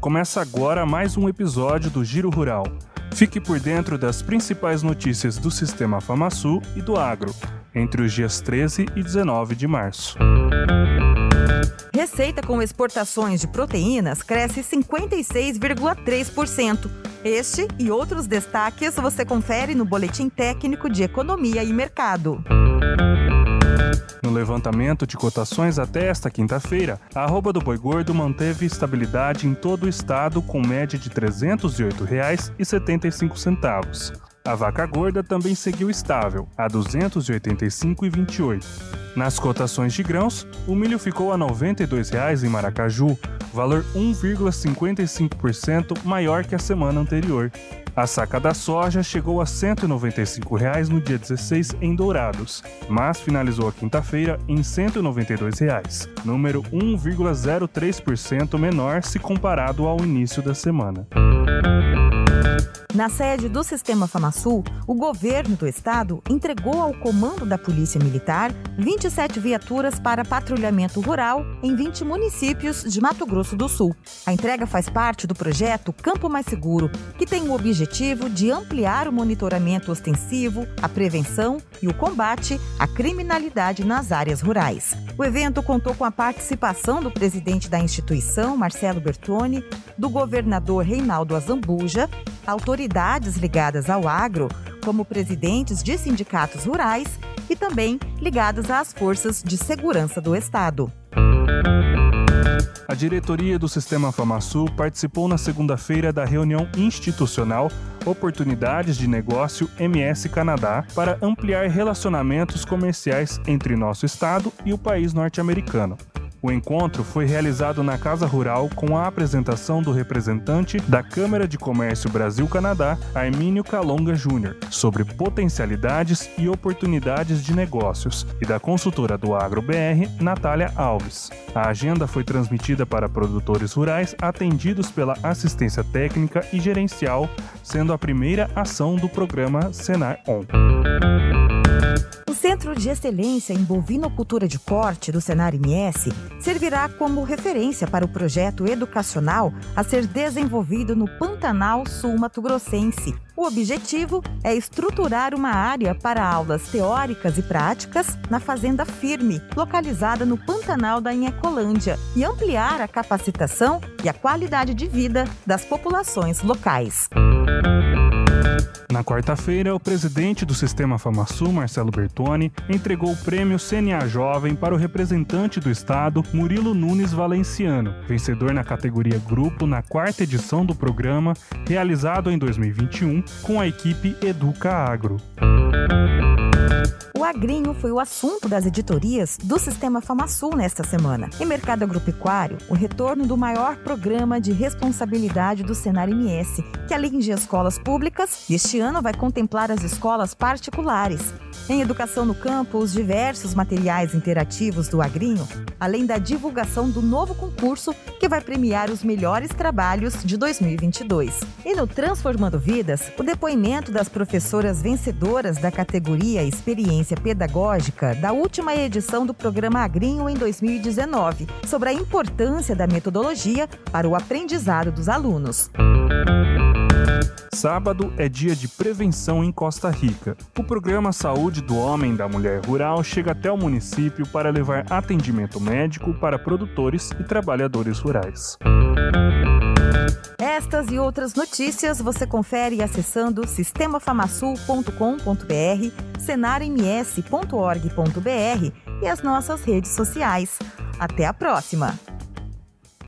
Começa agora mais um episódio do Giro Rural. Fique por dentro das principais notícias do Sistema FamaSul e do agro, entre os dias 13 e 19 de março. Receita com exportações de proteínas cresce 56,3%. Este e outros destaques você confere no Boletim Técnico de Economia e Mercado. No levantamento de cotações até esta quinta-feira, a arroba do boi gordo manteve estabilidade em todo o estado com média de R$ 308,75. A vaca gorda também seguiu estável, a R$ 285,28. Nas cotações de grãos, o milho ficou a R$ 92,00 em Maracaju, valor 1,55% maior que a semana anterior. A saca da soja chegou a R$ 195,00 no dia 16 em Dourados, mas finalizou a quinta-feira em R$ 192,00, número 1,03% menor se comparado ao início da semana. Na sede do Sistema FamaSul, o governo do estado entregou ao comando da Polícia Militar 27 viaturas para patrulhamento rural em 20 municípios de Mato Grosso do Sul. A entrega faz parte do projeto Campo Mais Seguro, que tem o objetivo de ampliar o monitoramento ostensivo, a prevenção e o combate à criminalidade nas áreas rurais. O evento contou com a participação do presidente da instituição, Marcelo Bertoni, do governador Reinaldo Azambuja, autoridades ligadas ao agro, como presidentes de sindicatos rurais e também ligados às forças de segurança do Estado. A diretoria do Sistema FamaSul participou na segunda-feira da reunião institucional Oportunidades de Negócio MS Canadá para ampliar relacionamentos comerciais entre nosso estado e o país norte-americano. O encontro foi realizado na Casa Rural com a apresentação do representante da Câmara de Comércio Brasil-Canadá, Armínio Calonga Júnior, sobre potencialidades e oportunidades de negócios, e da consultora do Agro BR, Natália Alves. A agenda foi transmitida para produtores rurais atendidos pela assistência técnica e gerencial, sendo a primeira ação do programa Senar On. Centro de Excelência em Bovinocultura de Corte do Senar MS servirá como referência para o projeto educacional a ser desenvolvido no Pantanal Sul Mato Grossense. O objetivo é estruturar uma área para aulas teóricas e práticas na Fazenda Firme, localizada no Pantanal da Inhecolândia, e ampliar a capacitação e a qualidade de vida das populações locais. Na quarta-feira, o presidente do Sistema FamaSul, Marcelo Bertoni, entregou o prêmio CNA Jovem para o representante do Estado, Murilo Nunes Valenciano, vencedor na categoria Grupo na quarta edição do programa, realizado em 2021 com a equipe Educa Agro. O agrinho foi o assunto das editorias do Sistema FamaSul nesta semana. Em mercado agropecuário, o retorno do maior programa de responsabilidade do Senar MS, que além de escolas públicas, este ano vai contemplar as escolas particulares. Em educação no campo, os diversos materiais interativos do agrinho, além da divulgação do novo concurso que vai premiar os melhores trabalhos de 2022. E no Transformando Vidas, o depoimento das professoras vencedoras da categoria Experiência Pedagógica da última edição do programa Agrinho em 2019, sobre a importância da metodologia para o aprendizado dos alunos. Sábado é dia de prevenção em Costa Rica. O programa Saúde do Homem e da Mulher Rural chega até o município para levar atendimento médico para produtores e trabalhadores rurais. Estas e outras notícias você confere acessando sistemafamassul.com.br, senarms.org.br e as nossas redes sociais. Até a próxima!